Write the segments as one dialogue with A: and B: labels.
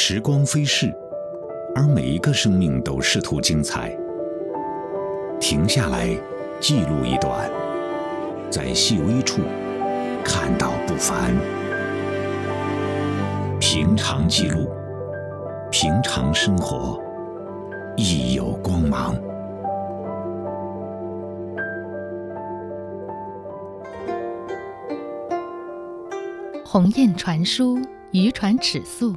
A: 时光飞逝，而每一个生命都试图精彩。停下来，记录一段，在细微处看到不凡。平常记录，平常生活，亦有光芒。
B: 鸿雁传书，渔船尺素，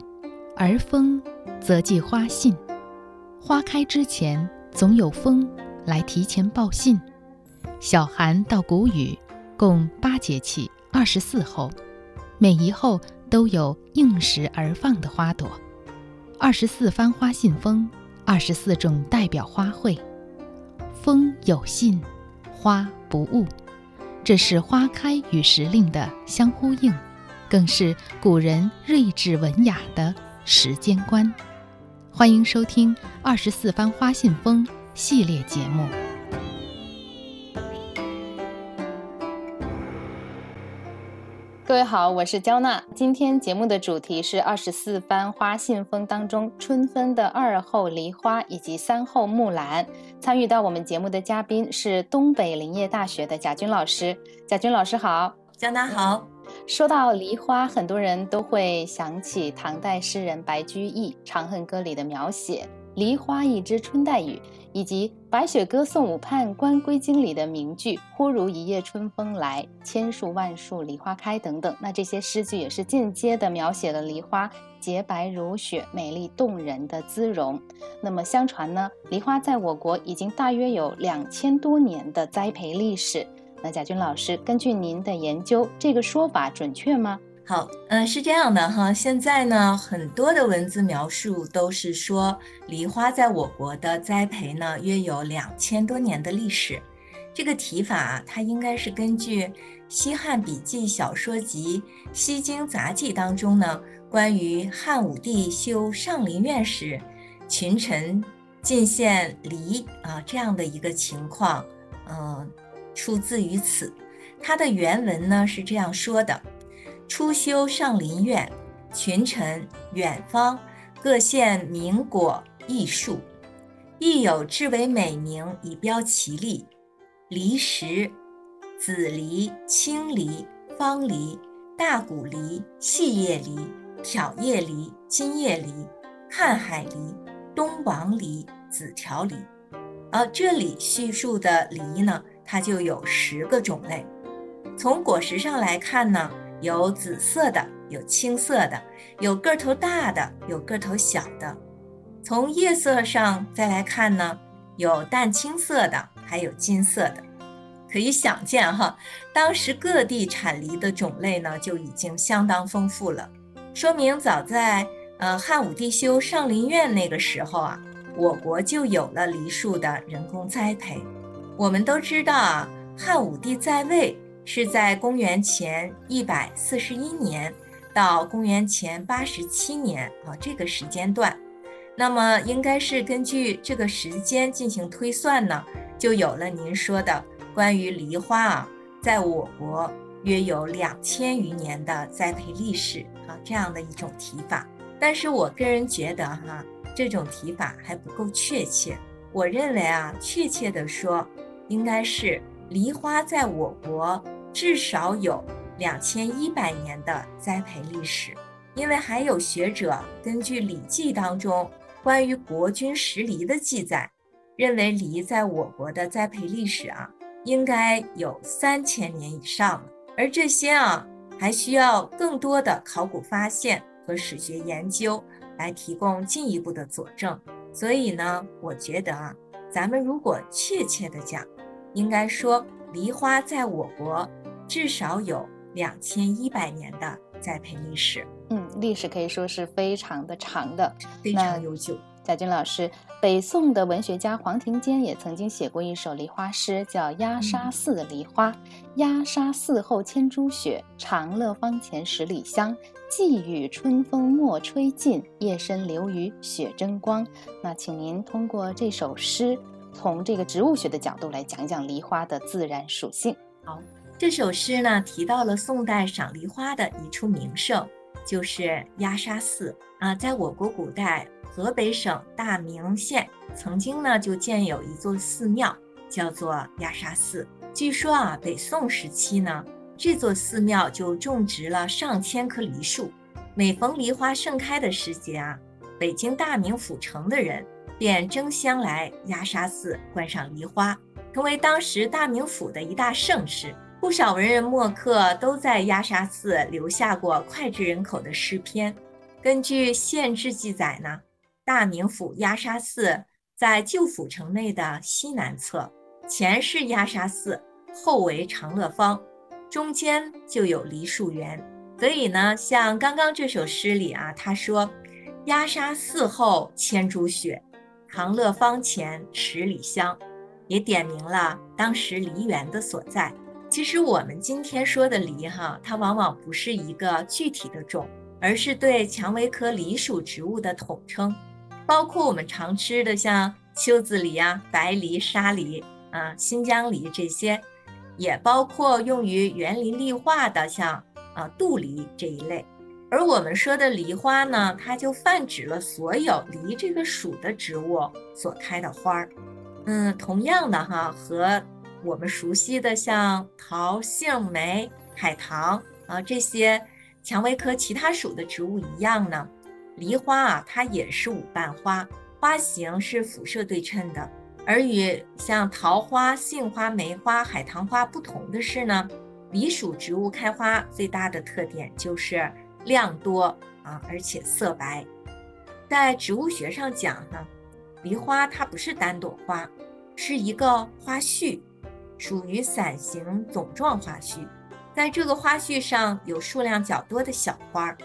B: 而风则寄花信。花开之前，总有风来提前报信。小寒到谷雨，共八节气，二十四候，每一候都有应时而放的花朵。二十四番花信封，二十四种代表花卉。风有信，花不误，这是花开与时令的相呼应。更是古人睿智文雅的时间观。欢迎收听《二十四番花信封》系列节目。各位好，我是焦娜。今天节目的主题是《二十四番花信封》当中春分的二后梨花以及三后木兰。参与到我们节目的嘉宾是东北林业大学的贾军老师。贾军老师好，
C: 焦娜好。
B: 说到梨花，很多人都会想起唐代诗人白居易《长恨歌》里的描写“梨花一枝春带雨”，以及《白雪歌送武判官归京》里的名句“忽如一夜春风来，千树万树梨花开”等等。那这些诗句也是间接的描写了梨花洁白如雪、美丽动人的姿容。那么，相传呢，梨花在我国已经大约有两千多年的栽培历史。那贾军老师，根据您的研究，这个说法准确吗？
C: 好，嗯，是这样的哈。现在呢，很多的文字描述都是说梨花在我国的栽培呢，约有两千多年的历史。这个提法，它应该是根据《西汉笔记小说集·西京杂记》当中呢，关于汉武帝修上林苑时，群臣进献梨啊这样的一个情况，嗯。出自于此，它的原文呢是这样说的：初修上林苑，群臣远方各献名果异树，亦有至为美名以标其利。梨实，紫梨、青梨、方梨、大谷梨、细叶梨、挑叶梨、金叶梨、看海梨、东王梨、紫条梨。而这里叙述的梨呢？它就有十个种类，从果实上来看呢，有紫色的，有青色的，有个头大的，有个头小的。从叶色上再来看呢，有淡青色的，还有金色的。可以想见哈，当时各地产梨的种类呢就已经相当丰富了，说明早在呃汉武帝修上林苑那个时候啊，我国就有了梨树的人工栽培。我们都知道啊，汉武帝在位是在公元前一百四十一年到公元前八十七年啊这个时间段，那么应该是根据这个时间进行推算呢，就有了您说的关于梨花啊，在我国约有两千余年的栽培历史啊这样的一种提法。但是我个人觉得哈，这种提法还不够确切。我认为啊，确切的说。应该是梨花在我国至少有两千一百年的栽培历史，因为还有学者根据《礼记》当中关于国君食梨的记载，认为梨在我国的栽培历史啊，应该有三千年以上了。而这些啊，还需要更多的考古发现和史学研究来提供进一步的佐证。所以呢，我觉得啊，咱们如果确切的讲，应该说，梨花在我国至少有两千一百年的栽培历史。
B: 嗯，历史可以说是非常的长的，
C: 非常悠久。
B: 贾军老师，北宋的文学家黄庭坚也曾经写过一首梨花诗，叫《压沙寺梨花》。压沙寺后千株雪，长乐坊前十里香。寄语春风莫吹尽，夜深留余雪争光。那请您通过这首诗。从这个植物学的角度来讲一讲梨花的自然属性。
C: 好，这首诗呢提到了宋代赏梨花的一处名胜，就是鸦沙寺啊。在我国古代河北省大名县，曾经呢就建有一座寺庙，叫做鸦沙寺。据说啊，北宋时期呢，这座寺庙就种植了上千棵梨树。每逢梨花盛开的时节啊，北京大名府城的人便争相来鸦沙寺观赏梨花，成为当时大名府的一大盛事。不少文人墨客都在鸦沙寺留下过脍炙人口的诗篇。根据县志记载呢，大名府鸦沙寺在旧府城内的西南侧，前是鸦沙寺，后为长乐坊，中间就有梨树园。所以呢，像刚刚这首诗里啊，他说：“鸦沙寺后千株雪，长乐坊前十里香”，也点明了当时梨园的所在。其实我们今天说的梨哈，它往往不是一个具体的种，而是对蔷薇科梨属植物的统称，包括我们常吃的像秋子梨啊、白梨、沙梨啊、新疆梨这些，也包括用于园林绿化的像。啊，杜梨这一类，而我们说的梨花呢，它就泛指了所有梨这个属的植物所开的花儿。嗯，同样的哈，和我们熟悉的像桃、杏、梅、海棠啊这些蔷薇科其他属的植物一样呢，梨花啊，它也是五瓣花，花型是辐射对称的。而与像桃花、杏花、梅花、海棠花不同的是呢。梨属植物开花最大的特点就是量多啊，而且色白。在植物学上讲呢，梨花它不是单朵花，是一个花序，属于伞形总状花序。在这个花序上有数量较多的小花，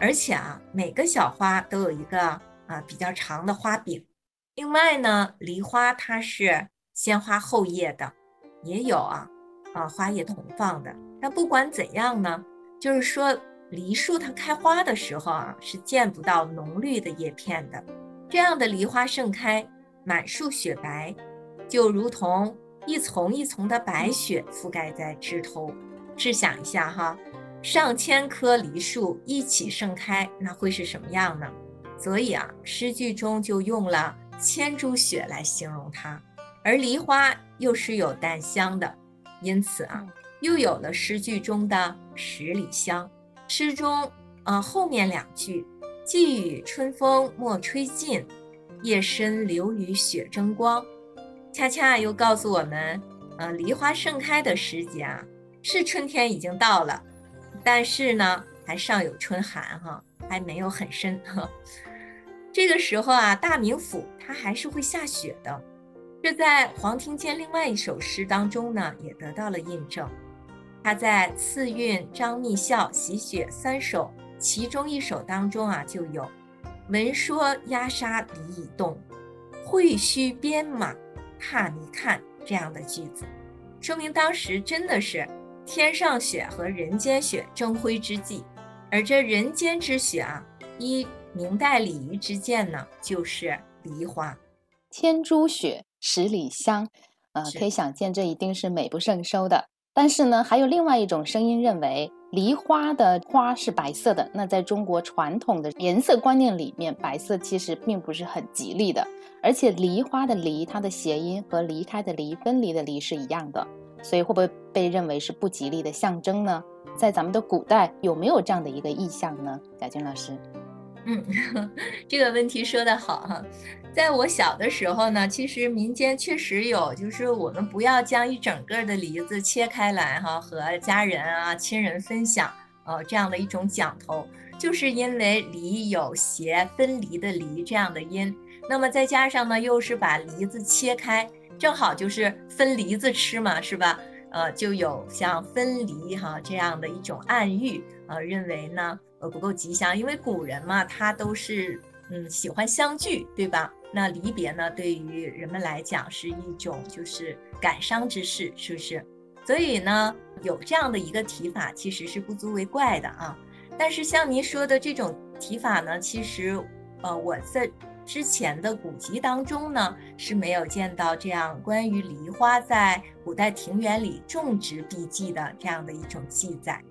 C: 而且啊，每个小花都有一个啊比较长的花柄。另外呢，梨花它是先花后叶的，也有啊。啊，花叶同放的。但不管怎样呢，就是说梨树它开花的时候啊，是见不到浓绿的叶片的。这样的梨花盛开，满树雪白，就如同一丛一丛的白雪覆盖在枝头。试想一下哈，上千棵梨树一起盛开，那会是什么样呢？所以啊，诗句中就用了千株雪来形容它。而梨花又是有淡香的。因此啊，又有了诗句中的十里香。诗中啊后面两句“寄语春风莫吹尽，夜深留余雪争光”，恰恰又告诉我们，呃，梨花盛开的时节啊，是春天已经到了，但是呢，还尚有春寒哈，还没有很深哈。这个时候啊，大名府它还是会下雪的。这在黄庭坚另外一首诗当中呢，也得到了印证。他在《次韵张密孝喜雪三首》其中一首当中啊，就有“闻说鸦沙梨已动，会须鞭马踏泥看”这样的句子，说明当时真的是天上雪和人间雪争辉之际。而这人间之雪啊，依明代李渔之见呢，就是梨花，
B: 千株雪。十里香，呃，可以想见这一定是美不胜收的。但是呢，还有另外一种声音认为，梨花的花是白色的。那在中国传统的颜色观念里面，白色其实并不是很吉利的。而且梨花的梨，它的谐音和离开的离、分离的离是一样的，所以会不会被认为是不吉利的象征呢？在咱们的古代有没有这样的一个意象呢？贾军老师，
C: 嗯，这个问题说得好哈。在我小的时候呢，其实民间确实有，就是我们不要将一整个的梨子切开来哈，和家人啊、亲人分享，呃，这样的一种讲头，就是因为梨有斜分离的离这样的音，那么再加上呢，又是把梨子切开，正好就是分梨子吃嘛，是吧？呃，就有像分离哈这样的一种暗喻，呃，认为呢，呃，不够吉祥，因为古人嘛，他都是嗯喜欢相聚，对吧？那离别呢，对于人们来讲是一种就是感伤之事，是不是？所以呢，有这样的一个提法，其实是不足为怪的啊。但是像您说的这种提法呢，其实，呃，我在之前的古籍当中呢是没有见到这样关于梨花在古代庭园里种植笔记的这样的一种记载。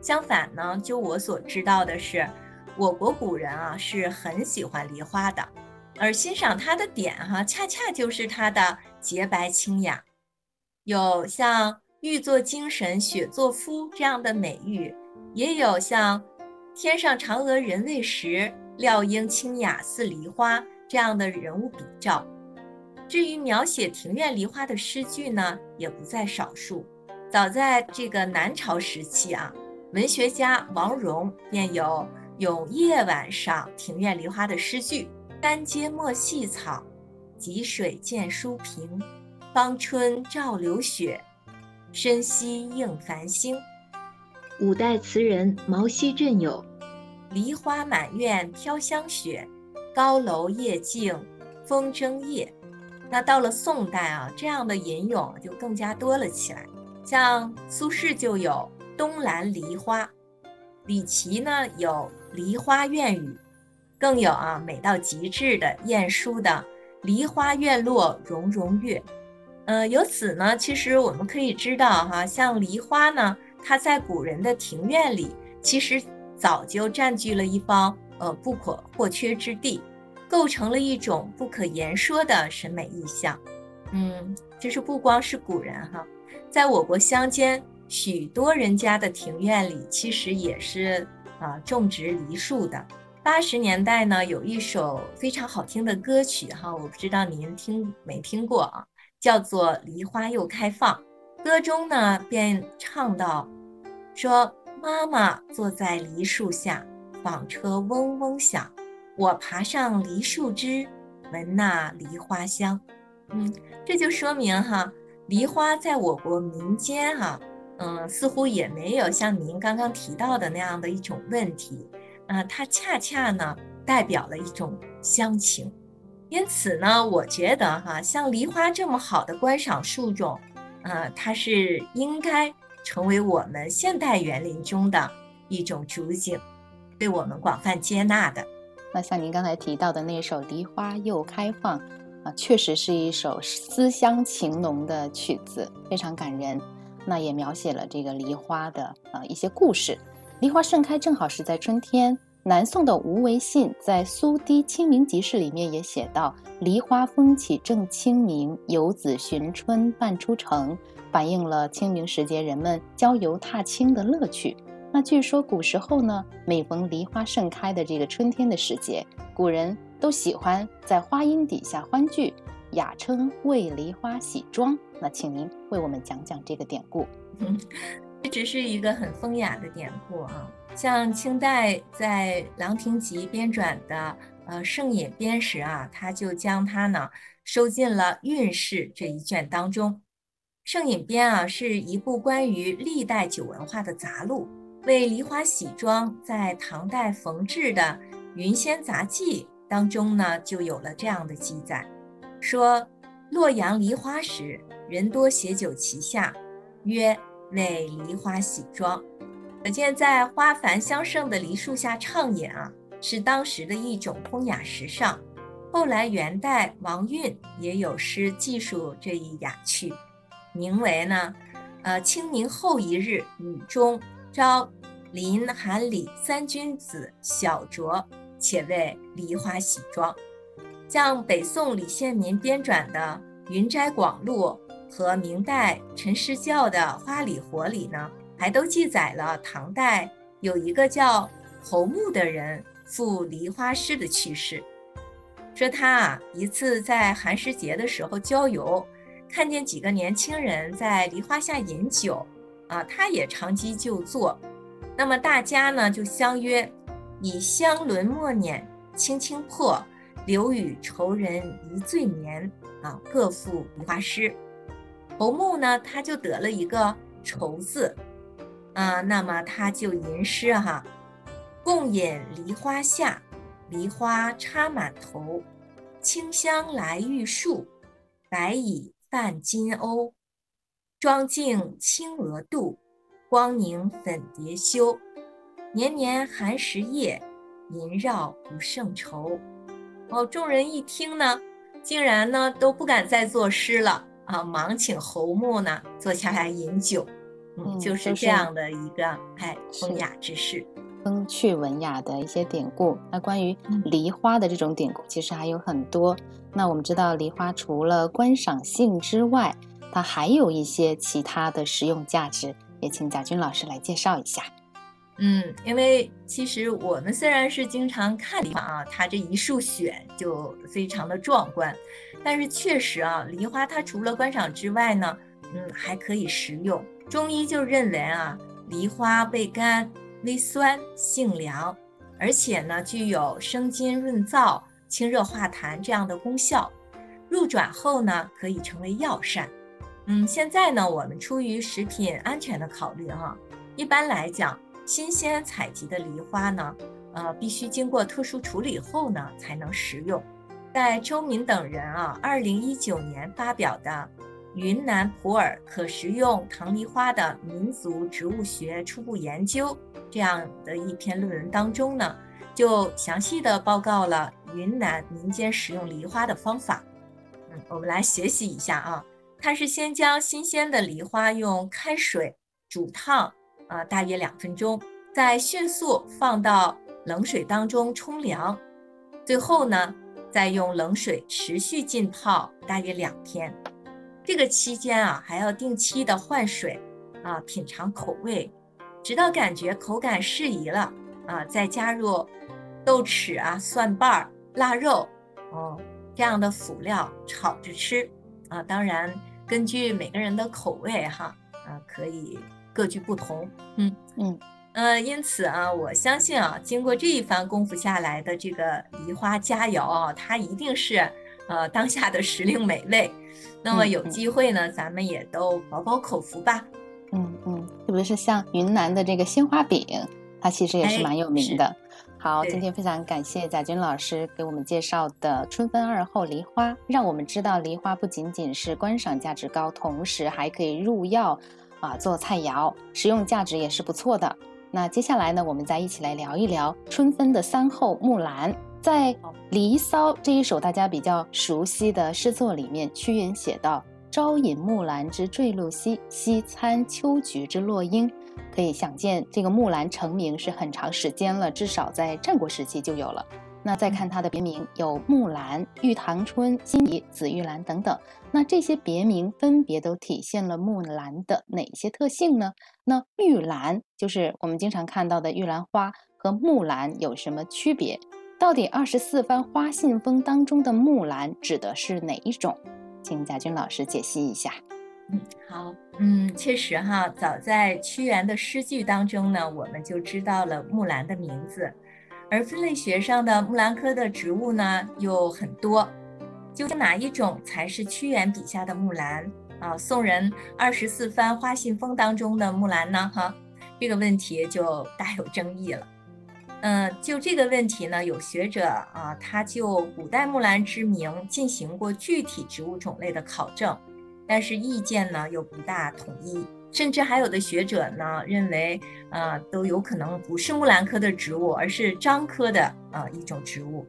C: 相反呢，就我所知道的是，我国古人啊是很喜欢梨花的，而欣赏它的点哈，恰恰就是它的洁白清雅，有像玉作精神，雪作肤这样的美誉，也有像天上嫦娥人未识，料应清雅似梨花这样的人物比照。至于描写庭院梨花的诗句呢，也不在少数。早在这个南朝时期啊，文学家王戎便有咏夜晚上庭院梨花的诗句：“丹阶没细草，汲水见疏平。芳春照流雪，深溪映繁星。”
D: 五代词人毛希震有：“
C: 梨花满院飘香雪，高楼夜静风筝夜。”那到了宋代啊，这样的吟咏就更加多了起来。像苏轼就有《东兰梨花》，李琦呢有《梨花怨语》，更有啊美到极致的晏殊的《梨花院落融融月》。呃，由此呢，其实我们可以知道哈，像梨花呢，它在古人的庭院里，其实早就占据了一方呃不可或缺之地。构成了一种不可言说的审美意象。嗯，就是不光是古人哈，在我国乡间许多人家的庭院里，其实也是啊种植梨树的。八十年代呢，有一首非常好听的歌曲哈，我不知道您听没听过啊，叫做《梨花又开放》。歌中呢便唱到，说妈妈坐在梨树下，纺车嗡嗡响。我爬上梨树枝，闻那梨花香。嗯，这就说明哈，梨花在我国民间哈，嗯，似乎也没有像您刚刚提到的那样的一种问题。嗯，它恰恰呢，代表了一种乡情。因此呢，我觉得哈，像梨花这么好的观赏树种，呃，它是应该成为我们现代园林中的一种主景，被我们广泛接纳的。
B: 那像您刚才提到的那首《梨花又开放》，啊，确实是一首思乡情浓的曲子，非常感人。那也描写了这个梨花的啊一些故事。梨花盛开正好是在春天。南宋的吴为信在《苏堤清明集市》里面也写到：“梨花风起正清明，游子寻春半出城”，反映了清明时节人们郊游踏青的乐趣。那据说古时候呢，每逢梨花盛开的这个春天的时节，古人都喜欢在花荫底下欢聚，雅称为梨花喜妆。那请您为我们讲讲这个典故。
C: 这只是一个很风雅的典故啊，像清代在《郎亭集》编纂的呃《盛野编》时啊，他就将它呢收进了《韵事》这一卷当中。《盛饮编》啊是一部关于历代酒文化的杂录。为梨花洗妆，在唐代冯至的《云仙杂记》当中呢，就有了这样的记载：说洛阳梨花时，人多携酒齐下，曰为梨花洗妆。可见在花繁香盛的梨树下畅饮啊，是当时的一种风雅时尚。后来元代王运也有诗记述这一雅趣，名为呢，呃，清明后一日雨中。招林、寒、李三君子小酌，且为梨花洗妆。像北宋李献民编撰的《云斋广录》和明代陈师教的《花里活》里呢，还都记载了唐代有一个叫侯牧的人赋梨花诗的趣事。说他啊，一次在寒食节的时候郊游，看见几个年轻人在梨花下饮酒。啊，他也长期就坐，那么大家呢就相约，以香轮墨捻轻轻破，留与仇人一醉眠。啊，各赋梨花诗。侯牧呢，他就得了一个愁字，啊，那么他就吟诗哈：共饮梨花下，梨花插满头，清香来玉树，白蚁泛金瓯。妆镜轻额度，光凝粉蝶羞。年年寒食夜，萦绕不胜愁。哦，众人一听呢，竟然呢都不敢再作诗了啊，忙请侯牧呢坐下来饮酒。嗯，就是这样的一个哎风雅之事。
B: 风趣文雅的一些典故。那关于梨花的这种典故，其实还有很多。那我们知道，梨花除了观赏性之外，它还有一些其他的实用价值。也请贾军老师来介绍一下。
C: 嗯，因为其实我们虽然是经常看梨花啊，它这一束选就非常的壮观，但是确实啊，梨花它除了观赏之外呢，嗯，还可以食用。中医就认为啊，梨花味甘。微酸性凉，而且呢具有生津润燥、清热化痰这样的功效。入转后呢，可以成为药膳。嗯，现在呢，我们出于食品安全的考虑哈，一般来讲，新鲜采集的梨花呢，呃，必须经过特殊处理后呢，才能食用。在周敏等人啊，二零一九年发表的。云南普洱可食用唐梨花的民族植物学初步研究这样的一篇论文当中呢，就详细的报告了云南民间食用梨花的方法。嗯，我们来学习一下啊。它是先将新鲜的梨花用开水煮烫，啊，大约两分钟，再迅速放到冷水当中冲凉，最后呢，再用冷水持续浸泡大约两天。这个期间啊，还要定期的换水，啊，品尝口味，直到感觉口感适宜了，啊，再加入豆豉啊、蒜瓣儿、腊肉，哦，这样的辅料炒着吃，啊，当然根据每个人的口味哈，啊，可以各具不同，嗯嗯，呃，因此啊，我相信啊，经过这一番功夫下来的这个梨花佳肴啊，它一定是呃当下的时令美味。那么有机会呢，咱们也都饱饱口福吧。
B: 嗯嗯，特别是像云南的这个鲜花饼，它其实也是蛮有名的。好，今天非常感谢贾军老师给我们介绍的春分二后梨花，让我们知道梨花不仅仅是观赏价值高，同时还可以入药啊，做菜肴，食用价值也是不错的。那接下来呢，我们再一起来聊一聊春分的三后木兰。在《离骚》这一首大家比较熟悉的诗作里面，屈原写道：“朝饮木兰之坠露兮，夕餐秋菊之落英。”可以想见，这个木兰成名是很长时间了，至少在战国时期就有了。那再看它的别名，有木兰、玉堂春、辛夷、紫玉兰等等。那这些别名分别都体现了木兰的哪些特性呢？那玉兰就是我们经常看到的玉兰花，和木兰有什么区别？到底二十四番花信封当中的木兰指的是哪一种？请贾军老师解析一下。
C: 嗯，好，嗯，确实哈，早在屈原的诗句当中呢，我们就知道了木兰的名字。而分类学上的木兰科的植物呢，有很多，究竟哪一种才是屈原笔下的木兰啊？宋人二十四番花信封当中的木兰呢？哈，这个问题就大有争议了。嗯，就这个问题呢，有学者啊，他就古代木兰之名进行过具体植物种类的考证，但是意见呢又不大统一，甚至还有的学者呢认为，呃，都有可能不是木兰科的植物，而是樟科的啊一种植物。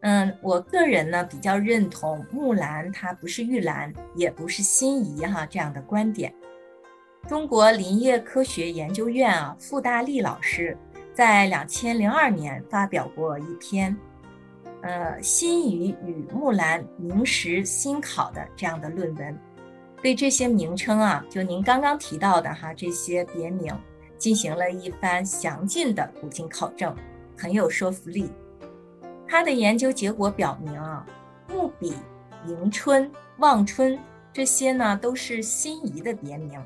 C: 嗯，我个人呢比较认同木兰它不是玉兰，也不是辛夷哈这样的观点。中国林业科学研究院啊，傅大力老师。在两千零二年发表过一篇，呃，新夷与木兰名实新考的这样的论文，对这些名称啊，就您刚刚提到的哈这些别名，进行了一番详尽的古今考证，很有说服力。他的研究结果表明啊，木笔、迎春、望春这些呢都是新夷的别名，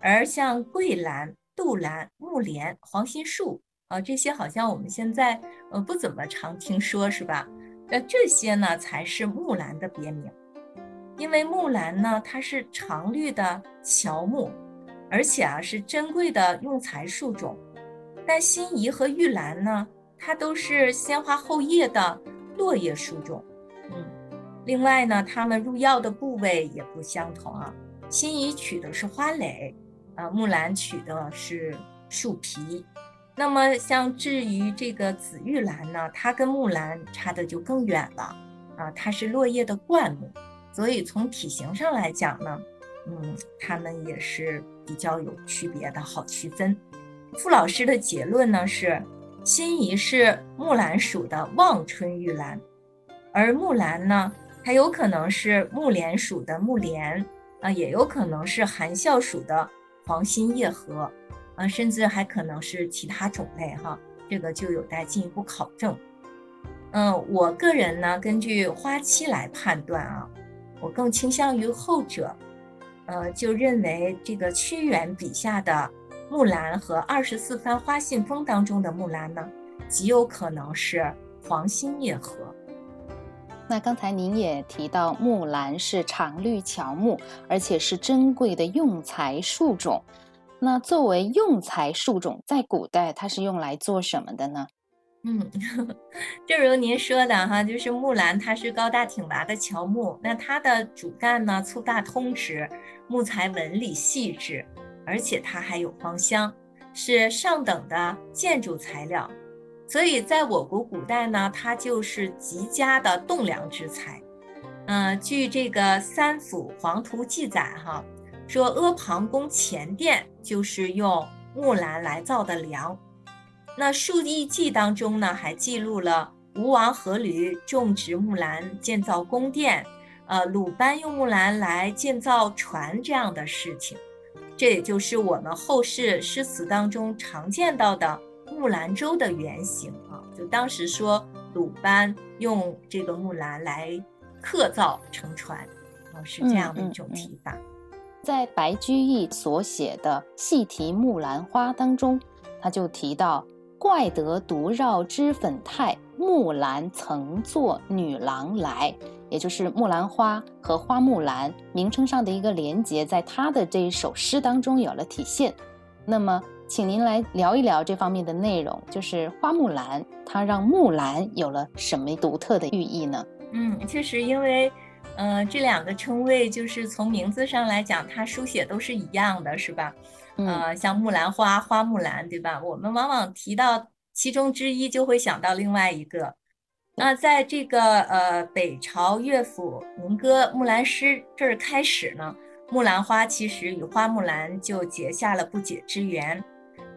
C: 而像桂兰、杜兰、木莲、黄心树。啊，这些好像我们现在呃不怎么常听说，是吧？那这些呢才是木兰的别名，因为木兰呢它是常绿的乔木，而且啊是珍贵的用材树种。但辛夷和玉兰呢，它都是鲜花后叶的落叶树种。嗯，另外呢，它们入药的部位也不相同啊。辛夷取的是花蕾，啊，木兰取的是树皮。那么，像至于这个紫玉兰呢，它跟木兰差的就更远了啊！它是落叶的灌木，所以从体型上来讲呢，嗯，它们也是比较有区别的，好区分。傅老师的结论呢是，心仪是木兰属的望春玉兰，而木兰呢，它有可能是木莲属的木莲啊，也有可能是含笑属的黄心叶荷啊，甚至还可能是其他种类哈，这个就有待进一步考证。嗯，我个人呢，根据花期来判断啊，我更倾向于后者。呃，就认为这个屈原笔下的木兰和二十四番花信封当中的木兰呢，极有可能是黄心叶荷。
B: 那刚才您也提到，木兰是常绿乔木，而且是珍贵的用材树种。那作为用材树种，在古代它是用来做什么的呢？
C: 嗯，正如您说的哈，就是木兰，它是高大挺拔的乔木，那它的主干呢粗大通直，木材纹理细致，而且它还有芳香，是上等的建筑材料，所以在我国古代呢，它就是极佳的栋梁之材。嗯，据这个《三辅黄图》记载哈，说阿房宫前殿就是用木兰来造的梁。那《数艺记》当中呢，还记录了吴王阖闾种植木兰建造宫殿，呃，鲁班用木兰来建造船这样的事情。这也就是我们后世诗词当中常见到的木兰舟的原型啊。就当时说鲁班用这个木兰来刻造乘船，啊，是这样的一种提法。
B: 在白居易所写的《细题木兰花》当中，他就提到。怪得独绕脂粉态，木兰曾作女郎来，也就是木兰花和花木兰名称上的一个连结，在他的这一首诗当中有了体现。那么，请您来聊一聊这方面的内容，就是花木兰，它让木兰有了什么独特的寓意呢？
C: 嗯，确实，因为，呃，这两个称谓就是从名字上来讲，它书写都是一样的，是吧？呃，像木兰花、花木兰，对吧？我们往往提到其中之一，就会想到另外一个。那在这个呃北朝乐府民歌《木兰诗》这儿开始呢，木兰花其实与花木兰就结下了不解之缘。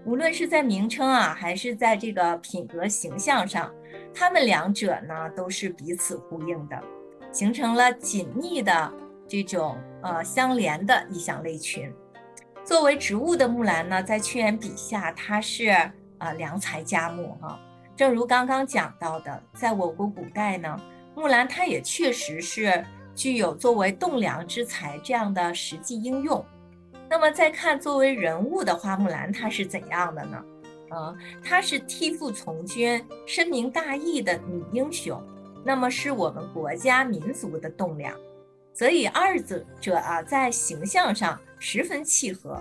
C: 无论是在名称啊，还是在这个品格形象上，他们两者呢都是彼此呼应的，形成了紧密的这种呃相连的意象类群。作为植物的木兰呢，在屈原笔下，它是呃良材佳木哈。正如刚刚讲到的，在我国古代呢，木兰它也确实是具有作为栋梁之材这样的实际应用。那么再看作为人物的花木兰，它是怎样的呢？呃，她是替父从军、深明大义的女英雄，那么是我们国家民族的栋梁。所以二者者啊，在形象上十分契合，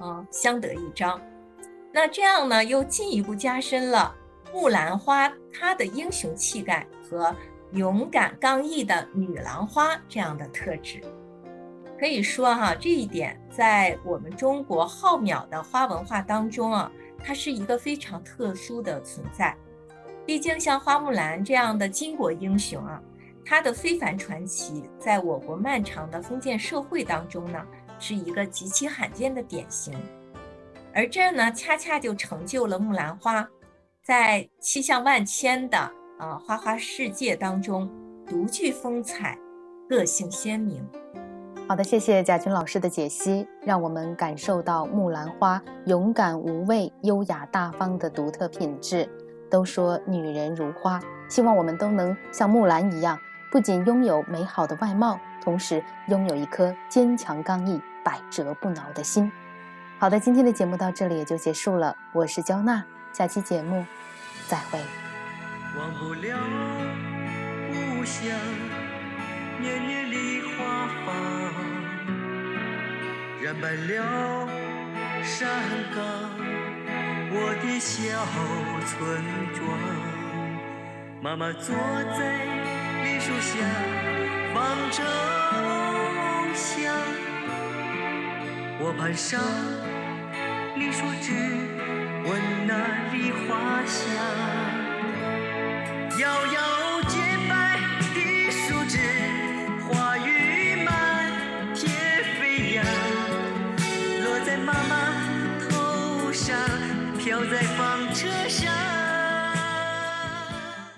C: 啊，相得益彰。那这样呢，又进一步加深了木兰花它的英雄气概和勇敢刚毅的女郎花这样的特质。可以说哈，这一点在我们中国浩渺的花文化当中啊，它是一个非常特殊的存在。毕竟像花木兰这样的巾帼英雄啊。他的非凡传奇，在我国漫长的封建社会当中呢，是一个极其罕见的典型。而这呢，恰恰就成就了木兰花，在气象万千的啊花花世界当中独具风采，个性鲜明。
B: 好的，谢谢贾军老师的解析，让我们感受到木兰花勇敢无畏、优雅大方的独特品质。都说女人如花，希望我们都能像木兰一样。不仅拥有美好的外貌，同时拥有一颗坚强刚毅、百折不挠的心。好的，今天的节目到这里也就结束了。我是焦娜，下期节目再会。忘不了故乡年年梨花放，染白了山岗我的小村庄，妈妈坐在。树下放着梦想，我攀上梨树枝，闻那梨花香，遥遥。